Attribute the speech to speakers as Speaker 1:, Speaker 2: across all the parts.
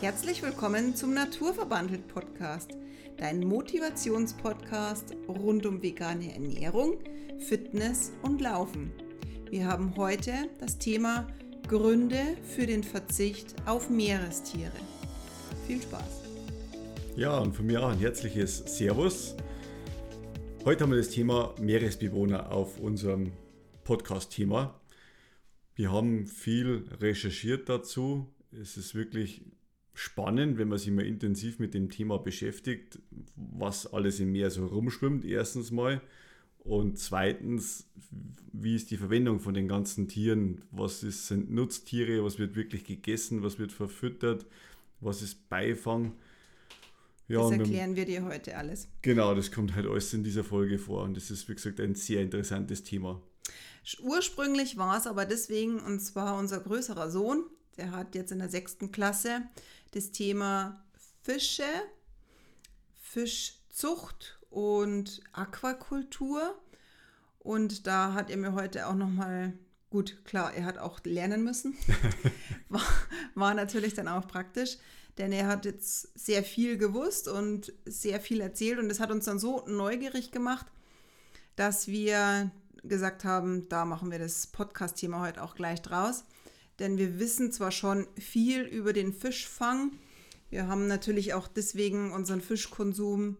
Speaker 1: Herzlich willkommen zum Naturverbandelt Podcast, dein Motivationspodcast rund um vegane Ernährung, Fitness und Laufen. Wir haben heute das Thema Gründe für den Verzicht auf Meerestiere. Viel Spaß!
Speaker 2: Ja, und von mir auch ein herzliches Servus. Heute haben wir das Thema Meeresbewohner auf unserem Podcast-Thema. Wir haben viel recherchiert dazu. Es ist wirklich spannend, wenn man sich mal intensiv mit dem Thema beschäftigt, was alles im Meer so rumschwimmt, erstens mal. Und zweitens, wie ist die Verwendung von den ganzen Tieren? Was ist, sind Nutztiere? Was wird wirklich gegessen? Was wird verfüttert? Was ist Beifang?
Speaker 1: Ja, das erklären wir dir heute alles.
Speaker 2: Genau, das kommt halt alles in dieser Folge vor. Und das ist, wie gesagt, ein sehr interessantes Thema.
Speaker 1: Ursprünglich war es aber deswegen, und zwar unser größerer Sohn, der hat jetzt in der sechsten Klasse das Thema Fische, Fischzucht und Aquakultur. Und da hat er mir heute auch nochmal, gut, klar, er hat auch lernen müssen. war, war natürlich dann auch praktisch, denn er hat jetzt sehr viel gewusst und sehr viel erzählt. Und es hat uns dann so neugierig gemacht, dass wir gesagt haben, da machen wir das Podcast-Thema heute auch gleich draus denn wir wissen zwar schon viel über den Fischfang, wir haben natürlich auch deswegen unseren Fischkonsum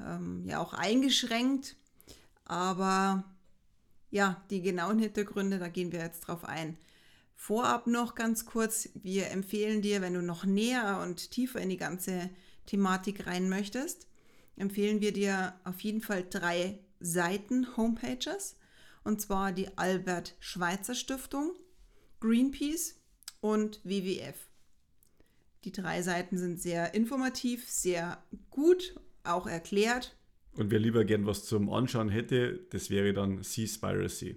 Speaker 1: ähm, ja auch eingeschränkt, aber ja, die genauen Hintergründe, da gehen wir jetzt drauf ein. Vorab noch ganz kurz, wir empfehlen dir, wenn du noch näher und tiefer in die ganze Thematik rein möchtest, empfehlen wir dir auf jeden Fall drei Seiten Homepages. Und zwar die Albert Schweitzer Stiftung, Greenpeace und WWF. Die drei Seiten sind sehr informativ, sehr gut, auch erklärt.
Speaker 2: Und wer lieber gern was zum Anschauen hätte, das wäre dann Seaspiracy.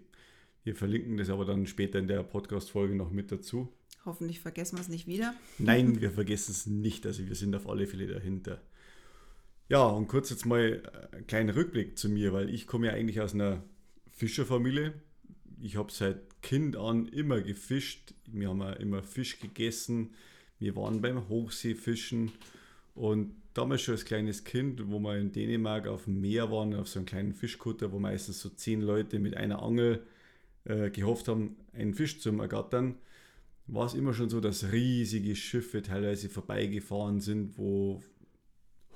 Speaker 2: Wir verlinken das aber dann später in der Podcast-Folge noch mit dazu.
Speaker 1: Hoffentlich vergessen wir es nicht wieder.
Speaker 2: Nein, wir vergessen es nicht. Also wir sind auf alle Fälle dahinter. Ja, und kurz jetzt mal ein kleiner Rückblick zu mir, weil ich komme ja eigentlich aus einer Fischerfamilie ich habe seit Kind an immer gefischt. Wir haben auch immer Fisch gegessen. Wir waren beim Hochseefischen. Und damals schon als kleines Kind, wo wir in Dänemark auf dem Meer waren, auf so einem kleinen Fischkutter, wo meistens so zehn Leute mit einer Angel äh, gehofft haben, einen Fisch zu ergattern, war es immer schon so, dass riesige Schiffe teilweise vorbeigefahren sind, wo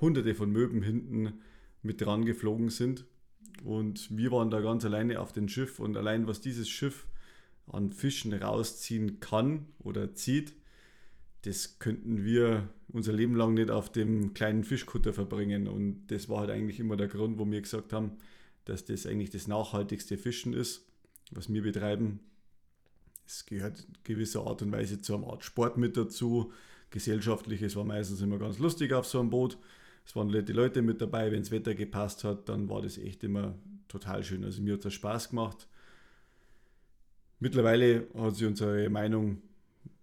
Speaker 2: hunderte von Möben hinten mit dran geflogen sind. Und wir waren da ganz alleine auf dem Schiff und allein was dieses Schiff an Fischen rausziehen kann oder zieht, das könnten wir unser Leben lang nicht auf dem kleinen Fischkutter verbringen. Und das war halt eigentlich immer der Grund, wo wir gesagt haben, dass das eigentlich das nachhaltigste Fischen ist, was wir betreiben. Es gehört gewisser Art und Weise zu einer Art Sport mit dazu. Gesellschaftlich, es war meistens immer ganz lustig auf so einem Boot es waren die Leute mit dabei, wenn das Wetter gepasst hat, dann war das echt immer total schön. Also mir hat das Spaß gemacht. Mittlerweile hat sich unsere Meinung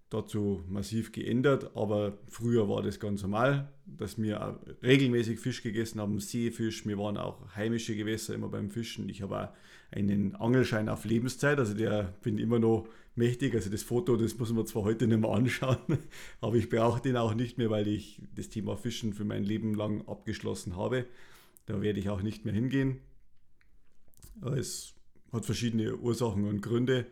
Speaker 2: dazu massiv geändert, aber früher war das ganz normal, dass wir regelmäßig Fisch gegessen haben, Seefisch, wir waren auch heimische Gewässer immer beim Fischen. Ich habe auch einen Angelschein auf Lebenszeit, also der bin immer noch mächtig. Also das Foto, das muss man zwar heute nicht mehr anschauen, aber ich brauche den auch nicht mehr, weil ich das Thema Fischen für mein Leben lang abgeschlossen habe. Da werde ich auch nicht mehr hingehen. Es hat verschiedene Ursachen und Gründe.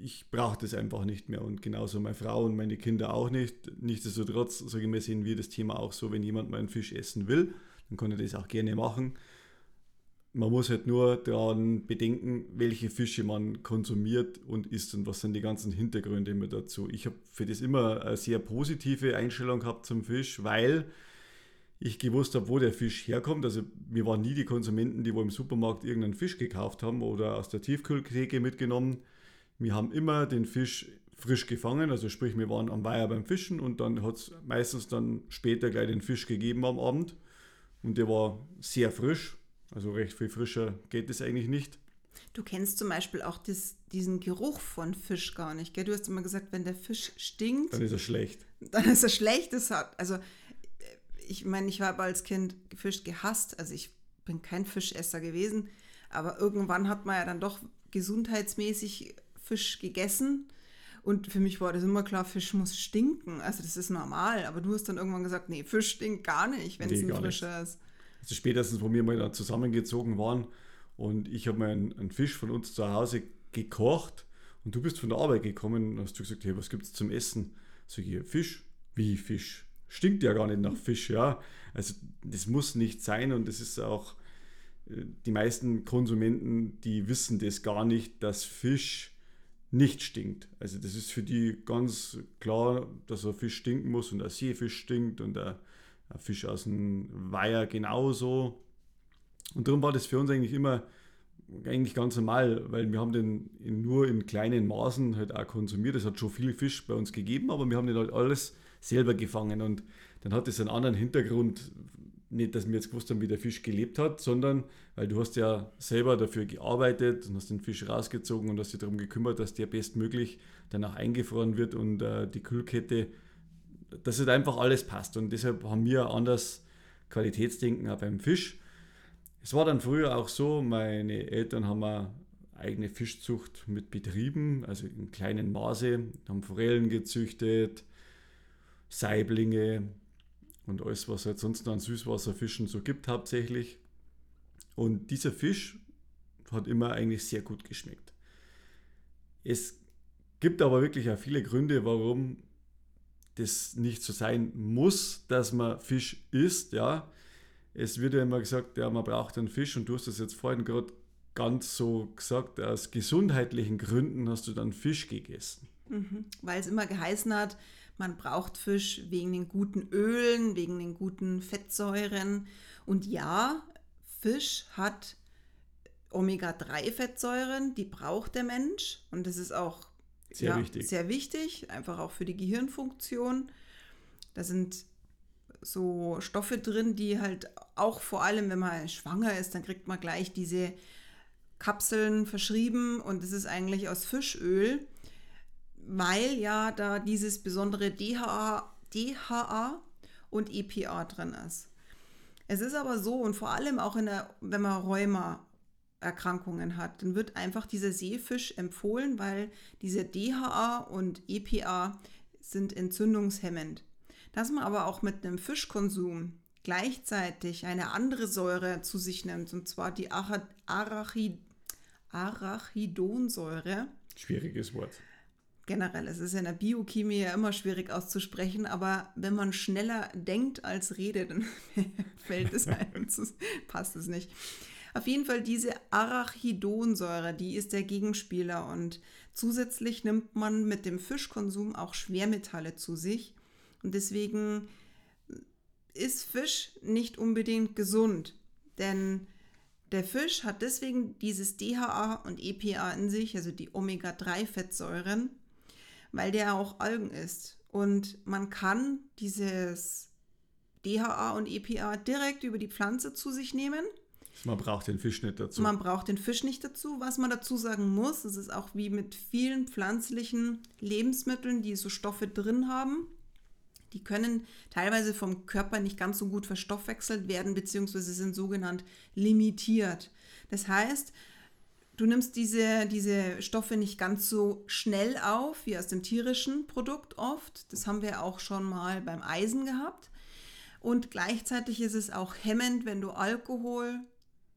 Speaker 2: Ich brauche das einfach nicht mehr und genauso meine Frau und meine Kinder auch nicht. Nichtsdestotrotz, ich mal, sehen wir das Thema auch so, wenn jemand mal einen Fisch essen will, dann kann er das auch gerne machen. Man muss halt nur daran bedenken, welche Fische man konsumiert und isst und was sind die ganzen Hintergründe immer dazu. Ich habe für das immer eine sehr positive Einstellung gehabt zum Fisch, weil ich gewusst habe, wo der Fisch herkommt. Also wir waren nie die Konsumenten, die wo im Supermarkt irgendeinen Fisch gekauft haben oder aus der Tiefkühltheke mitgenommen. Wir haben immer den Fisch frisch gefangen, also sprich, wir waren am Weiher beim Fischen und dann hat es meistens dann später gleich den Fisch gegeben am Abend und der war sehr frisch also recht viel frischer geht es eigentlich nicht.
Speaker 1: Du kennst zum Beispiel auch das, diesen Geruch von Fisch gar nicht, gell? Du hast immer gesagt, wenn der Fisch stinkt.
Speaker 2: Dann ist er schlecht.
Speaker 1: Dann ist er schlecht. Das hat, also, ich meine, ich habe als Kind Fisch gehasst. Also, ich bin kein Fischesser gewesen. Aber irgendwann hat man ja dann doch gesundheitsmäßig Fisch gegessen. Und für mich war das immer klar, Fisch muss stinken. Also das ist normal. Aber du hast dann irgendwann gesagt, nee, Fisch stinkt gar nicht, wenn nee, es ein frischer ist.
Speaker 2: Also spätestens, wo wir mal da zusammengezogen waren und ich habe einen, einen, Fisch von uns zu Hause gekocht und du bist von der Arbeit gekommen und hast du gesagt, hey, was gibt es zum Essen? Sag ich, Fisch? Wie Fisch? Stinkt ja gar nicht nach Fisch, ja. Also das muss nicht sein und das ist auch, äh, die meisten Konsumenten, die wissen das gar nicht, dass Fisch nicht stinkt. Also das ist für die ganz klar, dass ein Fisch stinken muss und ein Seefisch stinkt und ein, ein Fisch aus dem Weiher genauso. Und darum war das für uns eigentlich immer eigentlich ganz normal, weil wir haben den nur in kleinen Maßen halt auch konsumiert. Es hat schon viel Fisch bei uns gegeben, aber wir haben den halt alles selber gefangen und dann hat es einen anderen Hintergrund, nicht, dass wir jetzt gewusst haben, wie der Fisch gelebt hat, sondern weil du hast ja selber dafür gearbeitet und hast den Fisch rausgezogen und hast dich darum gekümmert, dass der bestmöglich danach eingefroren wird und äh, die Kühlkette, dass halt einfach alles passt. Und deshalb haben wir anders Qualitätsdenken auch beim Fisch. Es war dann früher auch so, meine Eltern haben eine eigene Fischzucht mit betrieben, also in kleinen Maße, haben Forellen gezüchtet, Saiblinge, und alles, was es halt sonst an Süßwasserfischen so gibt, hauptsächlich. Und dieser Fisch hat immer eigentlich sehr gut geschmeckt. Es gibt aber wirklich auch viele Gründe, warum das nicht so sein muss, dass man Fisch isst. Ja. Es wird ja immer gesagt, ja, man braucht einen Fisch und du hast das jetzt vorhin gerade ganz so gesagt, aus gesundheitlichen Gründen hast du dann Fisch gegessen.
Speaker 1: Mhm, weil es immer geheißen hat, man braucht Fisch wegen den guten Ölen, wegen den guten Fettsäuren. Und ja, Fisch hat Omega-3-Fettsäuren, die braucht der Mensch. Und das ist auch sehr, ja, wichtig. sehr wichtig, einfach auch für die Gehirnfunktion. Da sind so Stoffe drin, die halt auch vor allem, wenn man schwanger ist, dann kriegt man gleich diese Kapseln verschrieben und das ist eigentlich aus Fischöl weil ja da dieses besondere DHA, DHA und EPA drin ist. Es ist aber so und vor allem auch in der, wenn man Rheuma Erkrankungen hat, dann wird einfach dieser Seefisch empfohlen, weil diese DHA und EPA sind entzündungshemmend. Dass man aber auch mit einem Fischkonsum gleichzeitig eine andere Säure zu sich nimmt, und zwar die Arachid Arachidonsäure.
Speaker 2: Schwieriges Wort
Speaker 1: generell, es ist in der Biochemie ja immer schwierig auszusprechen, aber wenn man schneller denkt als redet, dann fällt es einem, passt es nicht. Auf jeden Fall diese Arachidonsäure, die ist der Gegenspieler und zusätzlich nimmt man mit dem Fischkonsum auch Schwermetalle zu sich und deswegen ist Fisch nicht unbedingt gesund, denn der Fisch hat deswegen dieses DHA und EPA in sich, also die Omega-3-Fettsäuren, weil der auch Algen ist. Und man kann dieses DHA und EPA direkt über die Pflanze zu sich nehmen.
Speaker 2: Man braucht den Fisch nicht dazu.
Speaker 1: Man braucht den Fisch nicht dazu. Was man dazu sagen muss, es ist auch wie mit vielen pflanzlichen Lebensmitteln, die so Stoffe drin haben. Die können teilweise vom Körper nicht ganz so gut verstoffwechselt werden, beziehungsweise sind sogenannt limitiert. Das heißt, Du nimmst diese, diese Stoffe nicht ganz so schnell auf wie aus dem tierischen Produkt oft. Das haben wir auch schon mal beim Eisen gehabt. Und gleichzeitig ist es auch hemmend, wenn du Alkohol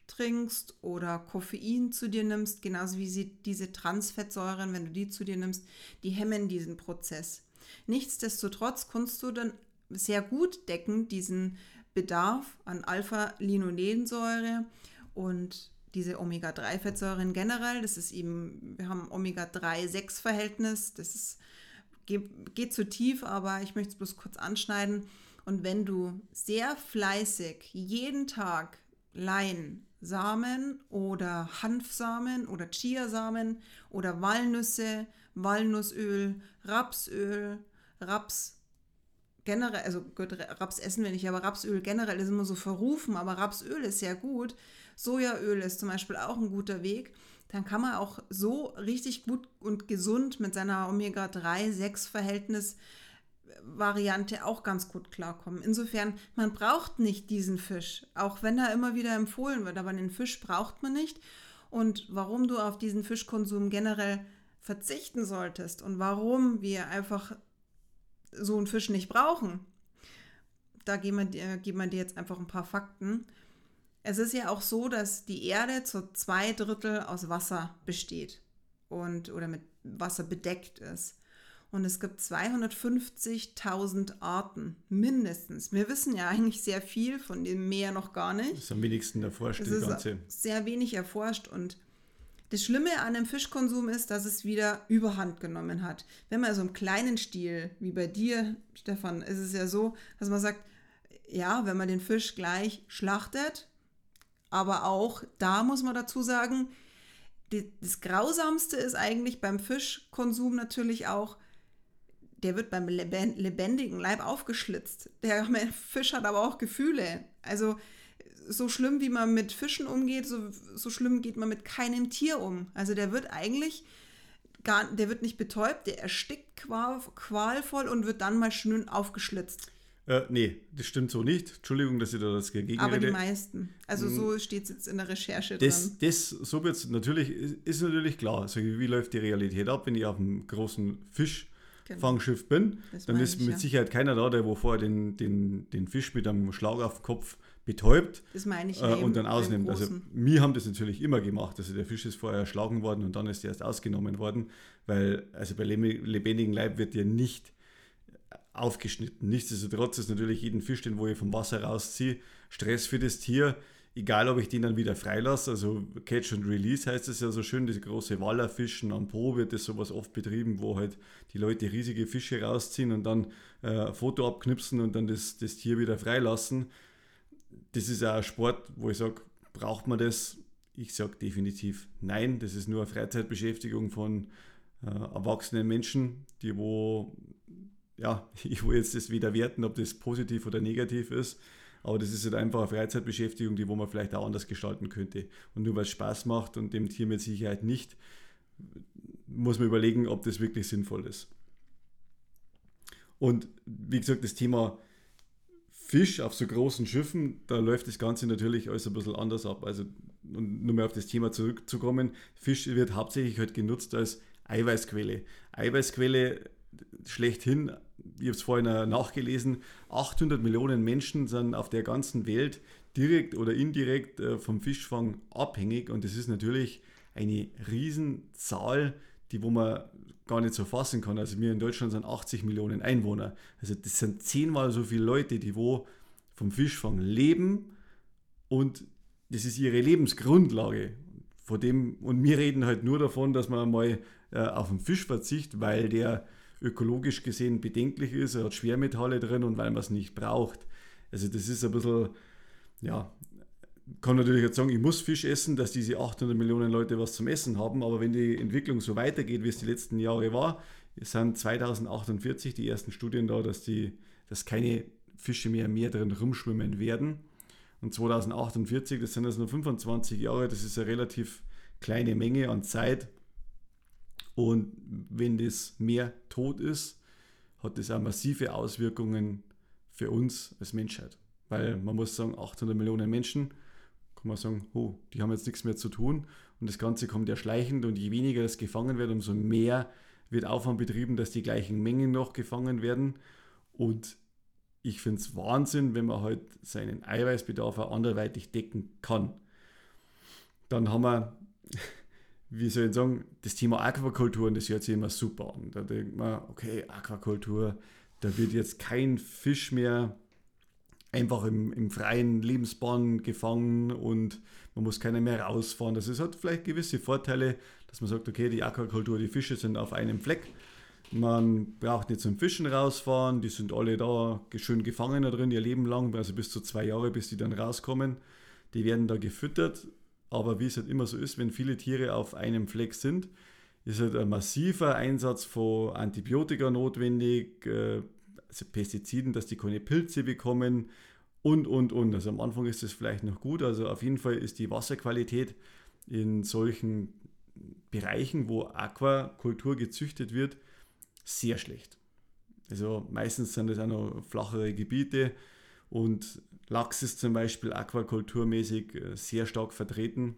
Speaker 1: trinkst oder Koffein zu dir nimmst, genauso wie sie, diese Transfettsäuren, wenn du die zu dir nimmst, die hemmen diesen Prozess. Nichtsdestotrotz kannst du dann sehr gut decken diesen Bedarf an Alpha-Linolensäure und diese Omega-3-Fettsäuren generell. Das ist eben, wir haben Omega-3-6-Verhältnis. Das ist, geht, geht zu tief, aber ich möchte es bloß kurz anschneiden. Und wenn du sehr fleißig jeden Tag Leinsamen oder Hanfsamen oder Chiasamen oder Walnüsse, Walnussöl, Rapsöl, Raps generell, also Raps essen wir nicht, aber Rapsöl generell ist immer so verrufen, aber Rapsöl ist sehr gut. Sojaöl ist zum Beispiel auch ein guter Weg. Dann kann man auch so richtig gut und gesund mit seiner Omega-3-6-Verhältnis Variante auch ganz gut klarkommen. Insofern, man braucht nicht diesen Fisch, auch wenn er immer wieder empfohlen wird, aber den Fisch braucht man nicht. Und warum du auf diesen Fischkonsum generell verzichten solltest und warum wir einfach so einen Fisch nicht brauchen, da geben wir, dir, geben wir dir jetzt einfach ein paar Fakten. Es ist ja auch so, dass die Erde zu zwei Drittel aus Wasser besteht und oder mit Wasser bedeckt ist. Und es gibt 250.000 Arten, mindestens. Wir wissen ja eigentlich sehr viel von dem Meer noch gar nicht. Das
Speaker 2: ist am wenigsten erforscht,
Speaker 1: es ist Ganze. Sehr wenig erforscht. Und das Schlimme an dem Fischkonsum ist, dass es wieder Überhand genommen hat. Wenn man so im kleinen Stil, wie bei dir, Stefan, ist es ja so, dass man sagt, ja, wenn man den Fisch gleich schlachtet, aber auch da muss man dazu sagen, das Grausamste ist eigentlich beim Fischkonsum natürlich auch, der wird beim lebendigen Leib aufgeschlitzt. Der Fisch hat aber auch Gefühle. Also so schlimm, wie man mit Fischen umgeht, so, so schlimm geht man mit keinem Tier um. Also der wird eigentlich gar, der wird nicht betäubt, der erstickt qual, qualvoll und wird dann mal schön aufgeschlitzt.
Speaker 2: Äh, nee, das stimmt so nicht. Entschuldigung, dass ich da das
Speaker 1: dagegen Aber die meisten. Also so hm. steht es jetzt in der Recherche
Speaker 2: das, drin. Das, so wird's natürlich, ist natürlich klar. Also wie läuft die Realität ab, wenn ich auf einem großen Fischfangschiff genau. bin? Das dann ist ich, mit ja. Sicherheit keiner da, der wo vorher den, den, den Fisch mit einem Schlag auf den Kopf betäubt
Speaker 1: ich
Speaker 2: äh, und dann ausnimmt. Also wir haben das natürlich immer gemacht. Also der Fisch ist vorher erschlagen worden und dann ist er erst ausgenommen worden, weil also bei lebendigem Leib wird dir nicht aufgeschnitten. Nichtsdestotrotz ist natürlich jeden Fisch, den wo ich vom Wasser rausziehe, Stress für das Tier. Egal, ob ich den dann wieder freilasse, also Catch and Release heißt es ja so schön, diese große Wallerfischen am Po wird das sowas oft betrieben, wo halt die Leute riesige Fische rausziehen und dann äh, ein Foto abknipsen und dann das, das Tier wieder freilassen. Das ist auch ein Sport, wo ich sage, braucht man das? Ich sage definitiv nein. Das ist nur eine Freizeitbeschäftigung von äh, erwachsenen Menschen, die wo ja, ich will jetzt das weder werten, ob das positiv oder negativ ist, aber das ist halt einfach eine Freizeitbeschäftigung, die wo man vielleicht auch anders gestalten könnte. Und nur weil es Spaß macht und dem Tier mit Sicherheit nicht, muss man überlegen, ob das wirklich sinnvoll ist. Und wie gesagt, das Thema Fisch auf so großen Schiffen, da läuft das Ganze natürlich alles ein bisschen anders ab. Also, um nur mal auf das Thema zurückzukommen, Fisch wird hauptsächlich halt genutzt als Eiweißquelle. Eiweißquelle schlechthin, ich habe es vorhin nachgelesen, 800 Millionen Menschen sind auf der ganzen Welt direkt oder indirekt äh, vom Fischfang abhängig und das ist natürlich eine Riesenzahl, die wo man gar nicht so fassen kann. Also wir in Deutschland sind 80 Millionen Einwohner. Also das sind zehnmal so viele Leute, die wo vom Fischfang leben und das ist ihre Lebensgrundlage. Vor dem, und wir reden halt nur davon, dass man mal äh, auf den Fisch verzichtet, weil der ökologisch gesehen bedenklich ist. Er hat Schwermetalle drin und weil man es nicht braucht. Also das ist ein bisschen, ja, kann natürlich jetzt sagen, ich muss Fisch essen, dass diese 800 Millionen Leute was zum Essen haben, aber wenn die Entwicklung so weitergeht, wie es die letzten Jahre war, sind 2048 die ersten Studien da, dass, die, dass keine Fische mehr im Meer drin rumschwimmen werden. Und 2048, das sind also nur 25 Jahre, das ist eine relativ kleine Menge an Zeit. Und wenn das Meer tot ist, hat das auch massive Auswirkungen für uns als Menschheit. Weil man muss sagen, 800 Millionen Menschen, kann man sagen, oh, die haben jetzt nichts mehr zu tun. Und das Ganze kommt ja schleichend und je weniger es gefangen wird, umso mehr wird Aufwand betrieben, dass die gleichen Mengen noch gefangen werden. Und ich finde es Wahnsinn, wenn man halt seinen Eiweißbedarf auch anderweitig decken kann. Dann haben wir wie soll ich sagen, das Thema Aquakultur, und das hört sich immer super an. Da denkt man, okay, Aquakultur, da wird jetzt kein Fisch mehr einfach im, im freien Lebensbahn gefangen und man muss keiner mehr rausfahren. Das ist, hat vielleicht gewisse Vorteile, dass man sagt, okay, die Aquakultur, die Fische sind auf einem Fleck. Man braucht nicht zum Fischen rausfahren, die sind alle da schön gefangen da drin, ihr Leben lang, also bis zu zwei Jahre, bis die dann rauskommen. Die werden da gefüttert aber wie es halt immer so ist, wenn viele Tiere auf einem Fleck sind, ist halt ein massiver Einsatz von Antibiotika notwendig, äh, also Pestiziden, dass die keine Pilze bekommen und, und, und. Also am Anfang ist das vielleicht noch gut. Also auf jeden Fall ist die Wasserqualität in solchen Bereichen, wo Aquakultur gezüchtet wird, sehr schlecht. Also meistens sind das auch noch flachere Gebiete und Lachs ist zum Beispiel aquakulturmäßig äh, sehr stark vertreten.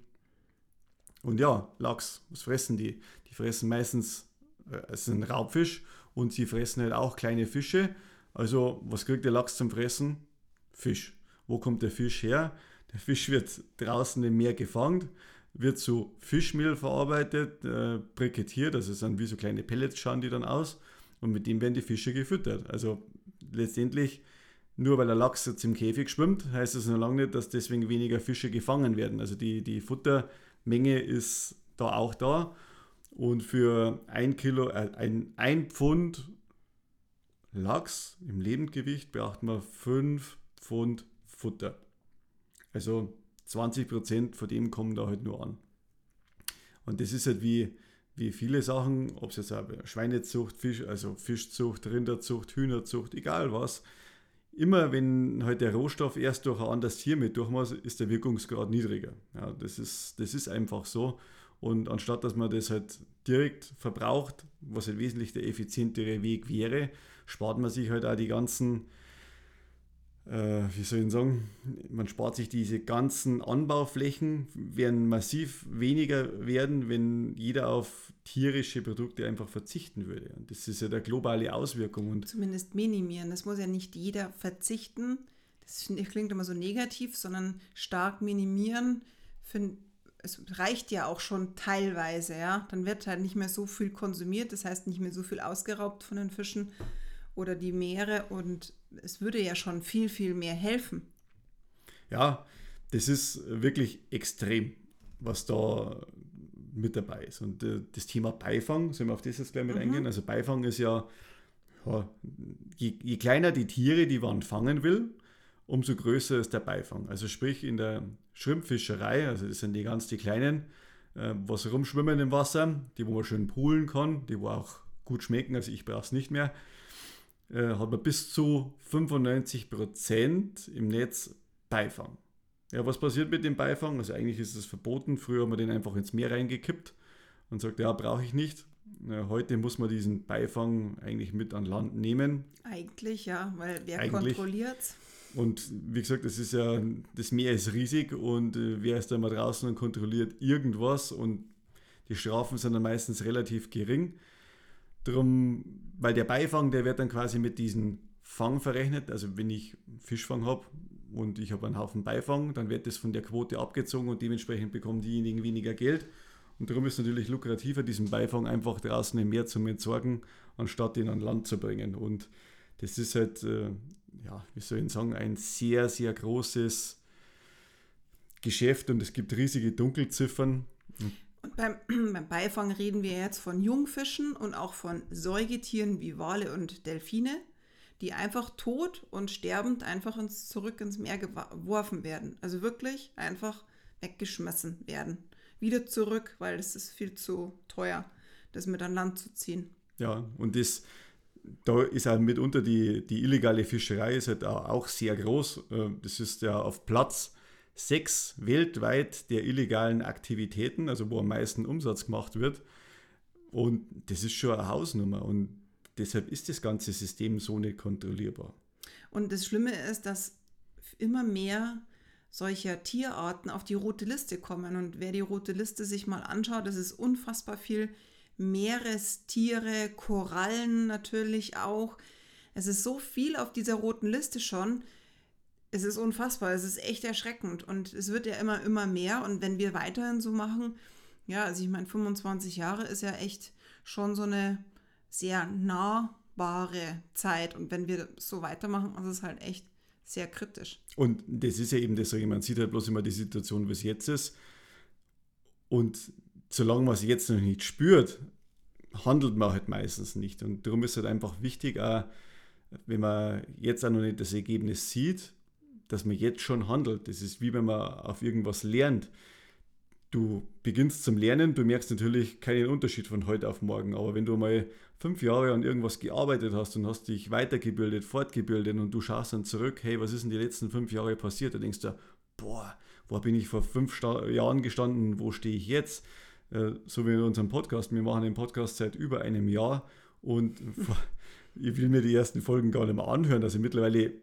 Speaker 2: Und ja, Lachs, was fressen die? Die fressen meistens, äh, es ist ein Raubfisch und sie fressen halt auch kleine Fische. Also, was kriegt der Lachs zum Fressen? Fisch. Wo kommt der Fisch her? Der Fisch wird draußen im Meer gefangen, wird zu Fischmehl verarbeitet, äh, brikettiert, also es sind wie so kleine Pellets, schauen die dann aus und mit dem werden die Fische gefüttert. Also letztendlich, nur weil der Lachs jetzt im Käfig schwimmt, heißt das noch lange nicht, dass deswegen weniger Fische gefangen werden. Also die, die Futtermenge ist da auch da. Und für ein Kilo, äh, ein, ein Pfund Lachs im Lebendgewicht braucht man 5 Pfund Futter. Also 20 Prozent von dem kommen da halt nur an. Und das ist halt wie, wie viele Sachen, ob es jetzt auch Schweinezucht, Fisch, also Fischzucht, Rinderzucht, Hühnerzucht, egal was. Immer wenn halt der Rohstoff erst durch ein anderes Tier mit durch muss, ist der Wirkungsgrad niedriger. Ja, das, ist, das ist einfach so. Und anstatt dass man das halt direkt verbraucht, was halt wesentlich der effizientere Weg wäre, spart man sich halt auch die ganzen wie soll ich sagen, man spart sich diese ganzen Anbauflächen, werden massiv weniger werden, wenn jeder auf tierische Produkte einfach verzichten würde. Und das ist ja der globale Auswirkung. Und
Speaker 1: Zumindest minimieren. Das muss ja nicht jeder verzichten. Das klingt immer so negativ, sondern stark minimieren. es reicht ja auch schon teilweise, ja. Dann wird halt nicht mehr so viel konsumiert, das heißt nicht mehr so viel ausgeraubt von den Fischen oder die Meere und es würde ja schon viel, viel mehr helfen.
Speaker 2: Ja, das ist wirklich extrem, was da mit dabei ist. Und äh, das Thema Beifang, sollen wir auf das jetzt gleich mit mhm. eingehen? Also Beifang ist ja, ja je, je, kleiner die Tiere, die man fangen will, umso größer ist der Beifang. Also sprich in der Schrimpfischerei, also das sind die ganz die kleinen, äh, was rumschwimmen im Wasser, die wo man schön poolen kann, die wo auch gut schmecken, also ich brauche es nicht mehr äh, hat man bis zu 95% im Netz Beifang. Ja, was passiert mit dem Beifang? Also eigentlich ist es verboten. Früher haben wir den einfach ins Meer reingekippt und sagt, ja, brauche ich nicht. Heute muss man diesen Beifang eigentlich mit an Land nehmen.
Speaker 1: Eigentlich, ja, weil wer kontrolliert
Speaker 2: Und wie gesagt, das ist ja, das Meer ist riesig und äh, wer ist da mal draußen und kontrolliert irgendwas und die Strafen sind dann meistens relativ gering. Drum, weil der Beifang, der wird dann quasi mit diesem Fang verrechnet. Also wenn ich Fischfang habe und ich habe einen Haufen Beifang, dann wird das von der Quote abgezogen und dementsprechend bekommen diejenigen weniger Geld. Und darum ist es natürlich lukrativer, diesen Beifang einfach draußen im Meer zu entsorgen, anstatt ihn an Land zu bringen. Und das ist halt, äh, ja, wie soll ich sagen, ein sehr, sehr großes Geschäft und es gibt riesige Dunkelziffern.
Speaker 1: Und beim, beim Beifang reden wir jetzt von Jungfischen und auch von Säugetieren wie Wale und Delfine, die einfach tot und sterbend einfach ins, zurück ins Meer geworfen werden. Also wirklich einfach weggeschmissen werden. Wieder zurück, weil es ist viel zu teuer, das mit an Land zu ziehen.
Speaker 2: Ja, und das, da ist auch mitunter die, die illegale Fischerei ist halt auch sehr groß. Äh, das ist ja auf Platz sechs weltweit der illegalen Aktivitäten, also wo am meisten Umsatz gemacht wird. Und das ist schon eine Hausnummer. Und deshalb ist das ganze System so nicht kontrollierbar.
Speaker 1: Und das Schlimme ist, dass immer mehr solcher Tierarten auf die rote Liste kommen. Und wer die rote Liste sich mal anschaut, das ist unfassbar viel Meerestiere, Korallen natürlich auch. Es ist so viel auf dieser roten Liste schon, es ist unfassbar, es ist echt erschreckend. Und es wird ja immer, immer mehr. Und wenn wir weiterhin so machen, ja, also ich meine, 25 Jahre ist ja echt schon so eine sehr nahbare Zeit. Und wenn wir so weitermachen, ist es halt echt sehr kritisch.
Speaker 2: Und das ist ja eben das, man sieht halt bloß immer die Situation, wie es jetzt ist. Und solange man es jetzt noch nicht spürt, handelt man halt meistens nicht. Und darum ist halt einfach wichtig, auch, wenn man jetzt auch noch nicht das Ergebnis sieht, dass man jetzt schon handelt. Das ist wie wenn man auf irgendwas lernt. Du beginnst zum Lernen, du merkst natürlich keinen Unterschied von heute auf morgen, aber wenn du mal fünf Jahre an irgendwas gearbeitet hast und hast dich weitergebildet, fortgebildet und du schaust dann zurück, hey, was ist in den letzten fünf Jahren passiert? Da denkst du, boah, wo bin ich vor fünf Jahren gestanden, wo stehe ich jetzt? Äh, so wie in unserem Podcast, wir machen den Podcast seit über einem Jahr und ich will mir die ersten Folgen gar nicht mehr anhören. Also mittlerweile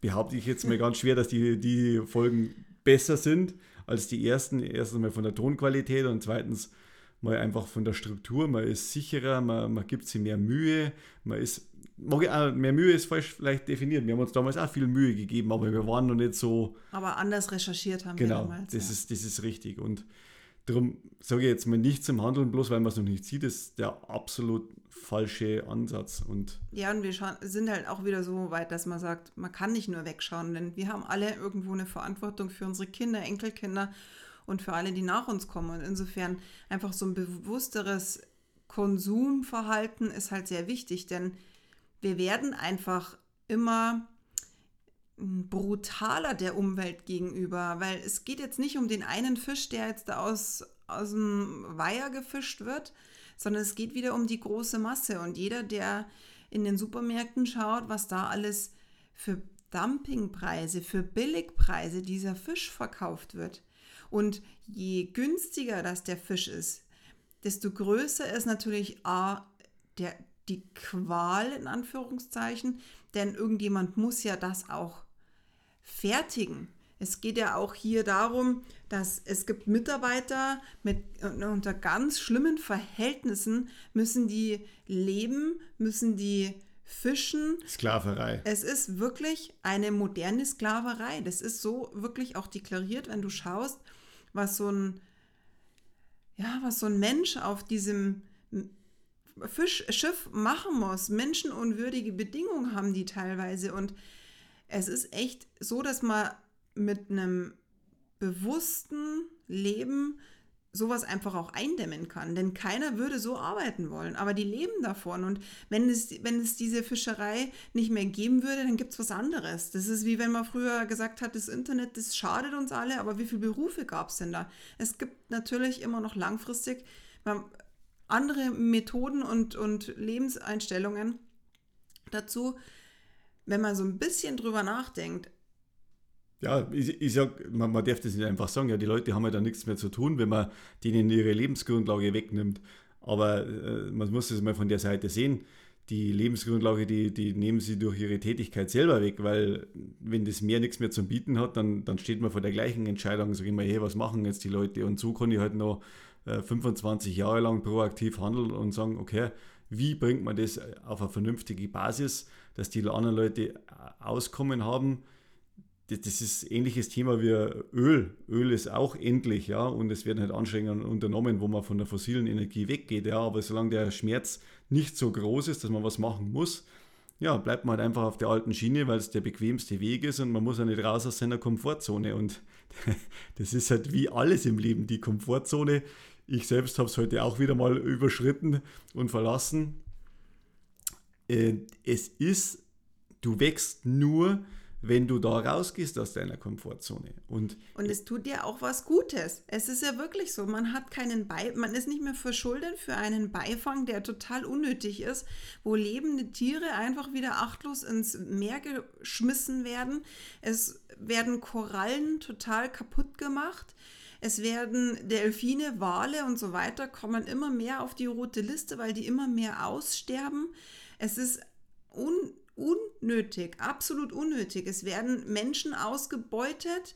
Speaker 2: behaupte ich jetzt mal ganz schwer, dass die, die Folgen besser sind als die ersten. Erstens mal von der Tonqualität und zweitens mal einfach von der Struktur. Man ist sicherer, man, man gibt sich mehr Mühe, man ist mehr Mühe ist falsch vielleicht definiert. Wir haben uns damals auch viel Mühe gegeben, aber wir waren noch nicht so.
Speaker 1: Aber anders recherchiert haben
Speaker 2: genau,
Speaker 1: wir damals.
Speaker 2: Genau, das, ja. ist, das ist richtig. Und darum sage ich jetzt mal nicht zum Handeln, bloß weil man es noch nicht sieht, ist der absolut falsche Ansatz. Und
Speaker 1: ja, und wir sind halt auch wieder so weit, dass man sagt, man kann nicht nur wegschauen, denn wir haben alle irgendwo eine Verantwortung für unsere Kinder, Enkelkinder und für alle, die nach uns kommen. Und insofern einfach so ein bewussteres Konsumverhalten ist halt sehr wichtig, denn wir werden einfach immer brutaler der Umwelt gegenüber, weil es geht jetzt nicht um den einen Fisch, der jetzt da aus, aus dem Weiher gefischt wird, sondern es geht wieder um die große Masse und jeder, der in den Supermärkten schaut, was da alles für Dumpingpreise, für Billigpreise dieser Fisch verkauft wird. Und je günstiger das der Fisch ist, desto größer ist natürlich A, der, die Qual in Anführungszeichen, denn irgendjemand muss ja das auch fertigen. Es geht ja auch hier darum, dass es gibt Mitarbeiter mit unter ganz schlimmen Verhältnissen müssen die leben, müssen die fischen.
Speaker 2: Sklaverei.
Speaker 1: Es ist wirklich eine moderne Sklaverei. Das ist so wirklich auch deklariert, wenn du schaust, was so ein ja, was so ein Mensch auf diesem Fischschiff machen muss. Menschenunwürdige Bedingungen haben die teilweise. Und es ist echt so, dass man mit einem bewussten Leben sowas einfach auch eindämmen kann. Denn keiner würde so arbeiten wollen, aber die leben davon. Und wenn es, wenn es diese Fischerei nicht mehr geben würde, dann gibt es was anderes. Das ist wie wenn man früher gesagt hat, das Internet, das schadet uns alle, aber wie viele Berufe gab es denn da? Es gibt natürlich immer noch langfristig andere Methoden und, und Lebenseinstellungen dazu, wenn man so ein bisschen drüber nachdenkt.
Speaker 2: Ja, ich, ich sag, man, man darf das nicht einfach sagen, ja, die Leute haben ja da nichts mehr zu tun, wenn man denen ihre Lebensgrundlage wegnimmt. Aber äh, man muss es mal von der Seite sehen. Die Lebensgrundlage, die, die nehmen sie durch ihre Tätigkeit selber weg, weil wenn das Meer nichts mehr zum Bieten hat, dann, dann steht man vor der gleichen Entscheidung, sag ich mal, hey, was machen jetzt die Leute? Und so kann ich halt noch 25 äh, Jahre lang proaktiv handeln und sagen, okay, wie bringt man das auf eine vernünftige Basis, dass die anderen Leute Auskommen haben. Das ist ein ähnliches Thema wie Öl. Öl ist auch endlich, ja, und es werden halt Anstrengungen unternommen, wo man von der fossilen Energie weggeht, ja, aber solange der Schmerz nicht so groß ist, dass man was machen muss, ja, bleibt man halt einfach auf der alten Schiene, weil es der bequemste Weg ist und man muss ja nicht raus aus seiner Komfortzone. Und das ist halt wie alles im Leben, die Komfortzone ich selbst habe es heute auch wieder mal überschritten und verlassen. Äh, es ist, du wächst nur, wenn du da rausgehst aus deiner Komfortzone. Und,
Speaker 1: und es tut dir auch was Gutes. Es ist ja wirklich so, man hat keinen Bei man ist nicht mehr verschuldet für einen Beifang, der total unnötig ist, wo lebende Tiere einfach wieder achtlos ins Meer geschmissen werden. Es werden Korallen total kaputt gemacht. Es werden Delfine, Wale und so weiter kommen immer mehr auf die rote Liste, weil die immer mehr aussterben. Es ist un unnötig, absolut unnötig. Es werden Menschen ausgebeutet.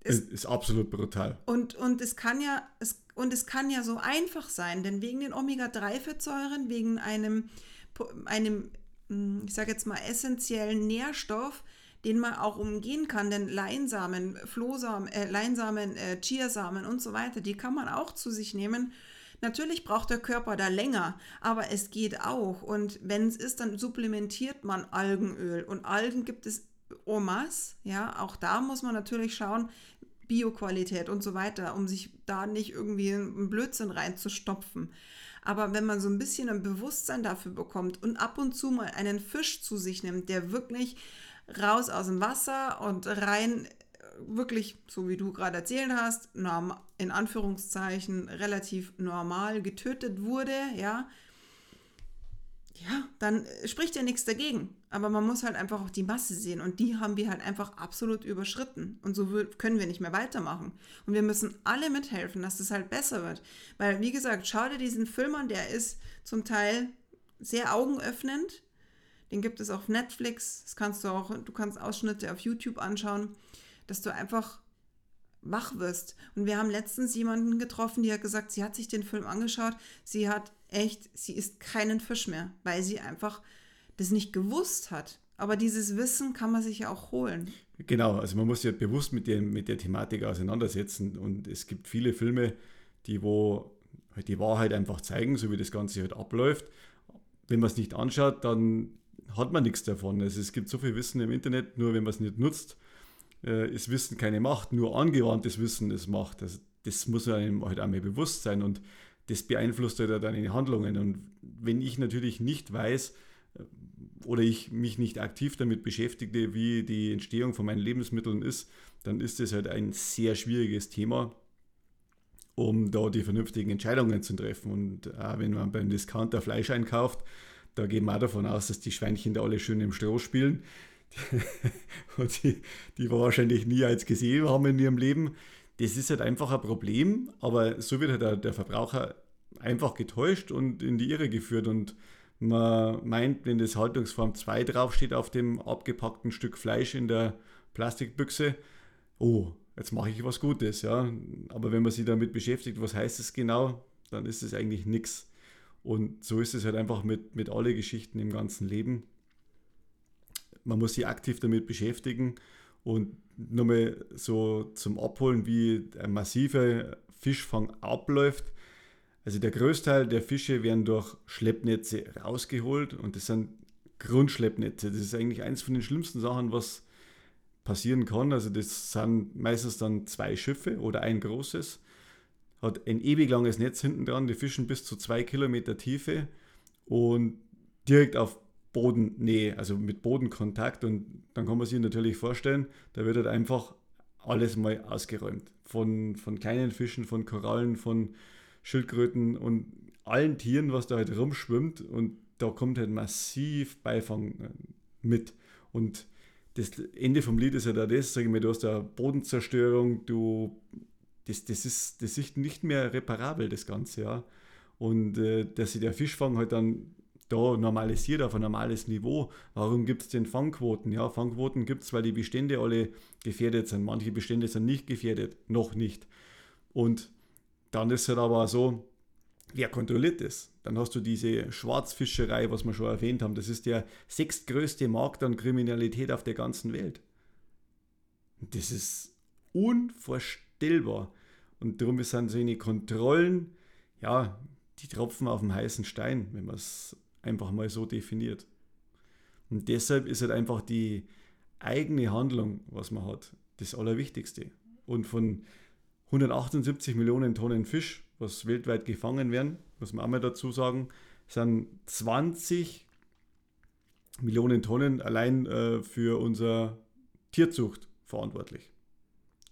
Speaker 2: Es ist absolut brutal.
Speaker 1: Und, und, es kann ja, es, und es kann ja so einfach sein, denn wegen den Omega-3-Fettsäuren, wegen einem, einem, hm, ich sage jetzt mal, essentiellen Nährstoff, den man auch umgehen kann, denn Leinsamen, Flohsamen, äh, Leinsamen, äh, Chiasamen und so weiter, die kann man auch zu sich nehmen. Natürlich braucht der Körper da länger, aber es geht auch. Und wenn es ist, dann supplementiert man Algenöl. Und Algen gibt es Omas, ja, auch da muss man natürlich schauen, Bioqualität und so weiter, um sich da nicht irgendwie einen Blödsinn reinzustopfen. Aber wenn man so ein bisschen ein Bewusstsein dafür bekommt und ab und zu mal einen Fisch zu sich nimmt, der wirklich raus aus dem Wasser und rein, wirklich, so wie du gerade erzählt hast, in Anführungszeichen relativ normal getötet wurde, ja, ja, dann spricht ja nichts dagegen. Aber man muss halt einfach auch die Masse sehen und die haben wir halt einfach absolut überschritten. Und so können wir nicht mehr weitermachen. Und wir müssen alle mithelfen, dass das halt besser wird. Weil, wie gesagt, schau dir diesen Film an, der ist zum Teil sehr augenöffnend. Den gibt es auf Netflix. Das kannst du auch, du kannst Ausschnitte auf YouTube anschauen. Dass du einfach wach wirst. Und wir haben letztens jemanden getroffen, die hat gesagt, sie hat sich den Film angeschaut, sie hat echt, sie isst keinen Fisch mehr, weil sie einfach das nicht gewusst hat. Aber dieses Wissen kann man sich ja auch holen.
Speaker 2: Genau, also man muss ja bewusst mit der, mit der Thematik auseinandersetzen. Und es gibt viele Filme, die wo halt die Wahrheit einfach zeigen, so wie das Ganze halt abläuft. Wenn man es nicht anschaut, dann hat man nichts davon. Also es gibt so viel Wissen im Internet, nur wenn man es nicht nutzt, äh, ist Wissen keine Macht, nur angewandtes Wissen ist Macht. Also das muss einem halt einmal bewusst sein und das beeinflusst halt deine Handlungen. Und wenn ich natürlich nicht weiß äh, oder ich mich nicht aktiv damit beschäftige, wie die Entstehung von meinen Lebensmitteln ist, dann ist das halt ein sehr schwieriges Thema, um da die vernünftigen Entscheidungen zu treffen. Und auch wenn man beim Discounter Fleisch einkauft, da gehen wir davon aus, dass die Schweinchen da alle schön im Stroh spielen. die, die wir wahrscheinlich nie als gesehen haben in ihrem Leben. Das ist halt einfach ein Problem, aber so wird halt der, der Verbraucher einfach getäuscht und in die Irre geführt. Und man meint, wenn das Haltungsform 2 draufsteht auf dem abgepackten Stück Fleisch in der Plastikbüchse, oh, jetzt mache ich was Gutes, ja. Aber wenn man sich damit beschäftigt, was heißt es genau, dann ist es eigentlich nichts. Und so ist es halt einfach mit, mit alle Geschichten im ganzen Leben man muss sich aktiv damit beschäftigen und nochmal so zum Abholen, wie ein massiver Fischfang abläuft. Also der Großteil der Fische werden durch Schleppnetze rausgeholt und das sind Grundschleppnetze. Das ist eigentlich eines von den schlimmsten Sachen, was passieren kann. Also das sind meistens dann zwei Schiffe oder ein großes. Hat ein ewig langes Netz hinten dran, die fischen bis zu zwei Kilometer Tiefe und direkt auf Bodennähe, also mit Bodenkontakt. Und dann kann man sich natürlich vorstellen, da wird halt einfach alles mal ausgeräumt. Von, von kleinen Fischen, von Korallen, von Schildkröten und allen Tieren, was da halt rumschwimmt. Und da kommt halt massiv Beifang äh, mit. Und das Ende vom Lied ist ja da das, sage ich mal, du hast da Bodenzerstörung, du, das, das, ist, das ist nicht mehr reparabel, das Ganze, ja. Und äh, dass sich der Fischfang halt dann da normalisiert auf ein normales Niveau. Warum gibt es denn Fangquoten? Ja, Fangquoten gibt es, weil die Bestände alle gefährdet sind. Manche Bestände sind nicht gefährdet, noch nicht. Und dann ist es halt aber so, wer kontrolliert das? Dann hast du diese Schwarzfischerei, was wir schon erwähnt haben. Das ist der sechstgrößte Markt an Kriminalität auf der ganzen Welt. das ist unvorstellbar. Und darum sind so eine Kontrollen, ja, die Tropfen auf dem heißen Stein, wenn man es einfach mal so definiert. Und deshalb ist halt einfach die eigene Handlung, was man hat, das Allerwichtigste. Und von 178 Millionen Tonnen Fisch, was weltweit gefangen werden, muss man auch mal dazu sagen, sind 20 Millionen Tonnen allein äh, für unsere Tierzucht verantwortlich.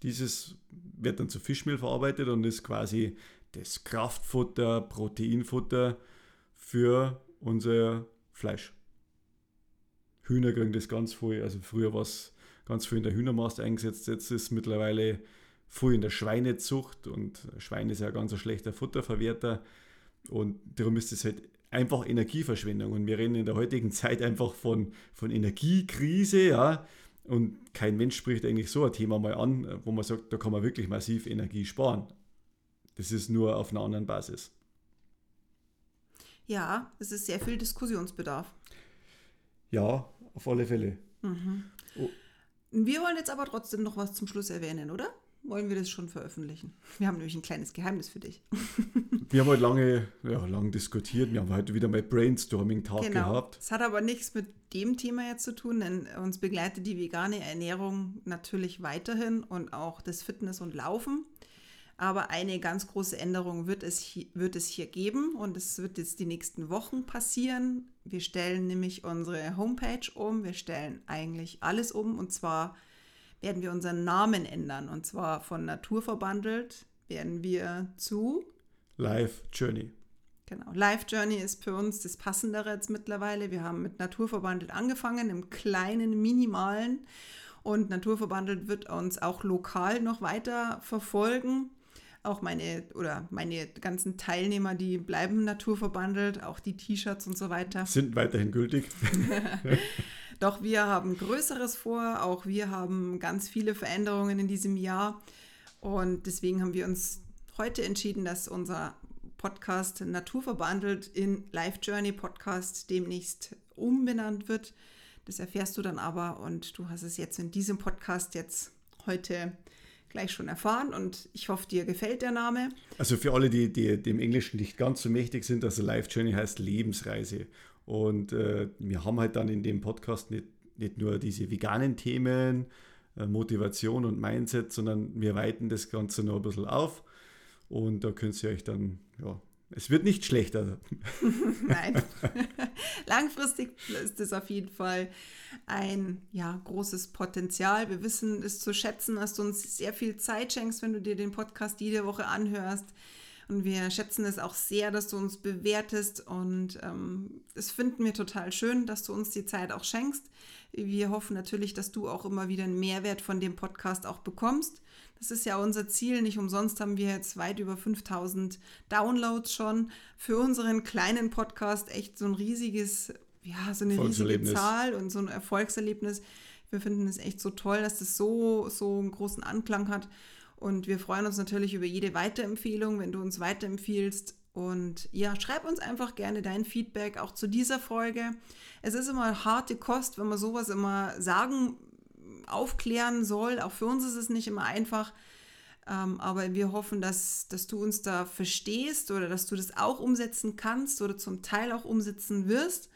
Speaker 2: Dieses wird dann zu Fischmehl verarbeitet und ist quasi das Kraftfutter, Proteinfutter für unser Fleisch. Hühner kriegen das ganz viel, also früher war es ganz viel in der Hühnermast eingesetzt, jetzt ist es mittlerweile viel in der Schweinezucht und Schwein ist ja ein ganz schlechter Futterverwerter und darum ist es halt einfach Energieverschwendung und wir reden in der heutigen Zeit einfach von, von Energiekrise, ja, und kein Mensch spricht eigentlich so ein Thema mal an, wo man sagt, da kann man wirklich massiv Energie sparen. Das ist nur auf einer anderen Basis.
Speaker 1: Ja, es ist sehr viel Diskussionsbedarf.
Speaker 2: Ja, auf alle Fälle.
Speaker 1: Mhm. Oh. Wir wollen jetzt aber trotzdem noch was zum Schluss erwähnen, oder? Wollen wir das schon veröffentlichen? Wir haben nämlich ein kleines Geheimnis für dich.
Speaker 2: wir haben heute lange, ja, lange diskutiert. Wir haben heute wieder mal Brainstorming-Tag genau. gehabt.
Speaker 1: Es hat aber nichts mit dem Thema jetzt zu tun, denn uns begleitet die vegane Ernährung natürlich weiterhin und auch das Fitness und Laufen. Aber eine ganz große Änderung wird es, hier, wird es hier geben und es wird jetzt die nächsten Wochen passieren. Wir stellen nämlich unsere Homepage um, wir stellen eigentlich alles um und zwar werden wir unseren Namen ändern und zwar von Naturverbandelt werden wir zu
Speaker 2: Life Journey.
Speaker 1: Genau, Life Journey ist für uns das Passendere jetzt mittlerweile. Wir haben mit Naturverbandelt angefangen, im kleinen, minimalen und Naturverbandelt wird uns auch lokal noch weiter verfolgen. Auch meine oder meine ganzen Teilnehmer, die bleiben naturverbandelt, auch die T-Shirts und so weiter.
Speaker 2: Sind weiterhin gültig.
Speaker 1: Doch wir haben Größeres vor. Auch wir haben ganz viele Veränderungen in diesem Jahr. Und deswegen haben wir uns heute entschieden, dass unser Podcast Naturverbandelt in Life Journey Podcast demnächst umbenannt wird. Das erfährst du dann aber und du hast es jetzt in diesem Podcast jetzt heute gleich schon erfahren und ich hoffe, dir gefällt der Name.
Speaker 2: Also für alle, die, die dem Englischen nicht ganz so mächtig sind, also Life Journey heißt Lebensreise. Und äh, wir haben halt dann in dem Podcast nicht, nicht nur diese veganen Themen, äh, Motivation und Mindset, sondern wir weiten das Ganze noch ein bisschen auf. Und da könnt ihr euch dann, ja, es wird nicht schlechter.
Speaker 1: Nein. Langfristig ist es auf jeden Fall ein ja, großes Potenzial. Wir wissen es zu schätzen, dass du uns sehr viel Zeit schenkst, wenn du dir den Podcast jede Woche anhörst. Und wir schätzen es auch sehr, dass du uns bewertest. Und ähm, das finden wir total schön, dass du uns die Zeit auch schenkst. Wir hoffen natürlich, dass du auch immer wieder einen Mehrwert von dem Podcast auch bekommst. Das ist ja unser Ziel. Nicht umsonst haben wir jetzt weit über 5000 Downloads schon. Für unseren kleinen Podcast echt so ein riesiges, ja, so eine riesige Zahl und so ein Erfolgserlebnis. Wir finden es echt so toll, dass das so, so einen großen Anklang hat. Und wir freuen uns natürlich über jede Weiterempfehlung, wenn du uns weiterempfiehlst. Und ja, schreib uns einfach gerne dein Feedback auch zu dieser Folge. Es ist immer harte Kost, wenn man sowas immer sagen aufklären soll. Auch für uns ist es nicht immer einfach. Ähm, aber wir hoffen, dass, dass du uns da verstehst oder dass du das auch umsetzen kannst oder zum Teil auch umsetzen wirst.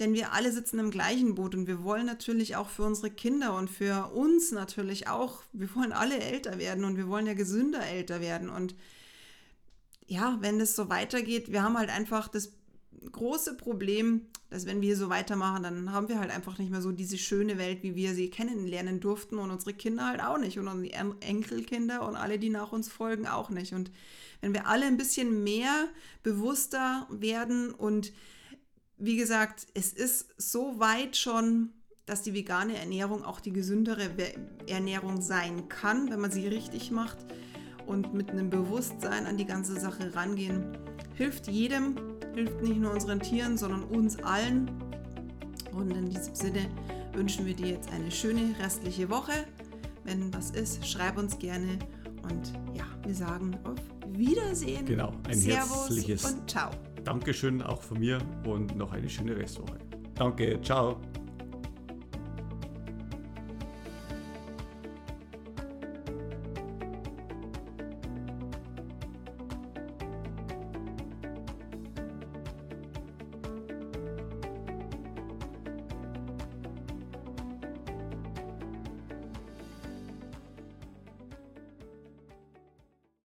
Speaker 1: Denn wir alle sitzen im gleichen Boot und wir wollen natürlich auch für unsere Kinder und für uns natürlich auch, wir wollen alle älter werden und wir wollen ja gesünder älter werden. Und ja, wenn es so weitergeht, wir haben halt einfach das große Problem, dass wenn wir so weitermachen, dann haben wir halt einfach nicht mehr so diese schöne Welt, wie wir sie kennenlernen durften und unsere Kinder halt auch nicht und unsere Enkelkinder und alle, die nach uns folgen, auch nicht. Und wenn wir alle ein bisschen mehr bewusster werden und wie gesagt, es ist so weit schon, dass die vegane Ernährung auch die gesündere Ernährung sein kann, wenn man sie richtig macht und mit einem Bewusstsein an die ganze Sache rangehen. Hilft jedem, hilft nicht nur unseren Tieren, sondern uns allen. Und in diesem Sinne wünschen wir dir jetzt eine schöne restliche Woche. Wenn was ist, schreib uns gerne. Und ja, wir sagen auf Wiedersehen.
Speaker 2: Genau, ein Servus herzliches
Speaker 1: und ciao.
Speaker 2: Dankeschön auch von mir und noch eine schöne Restwoche. Danke, ciao.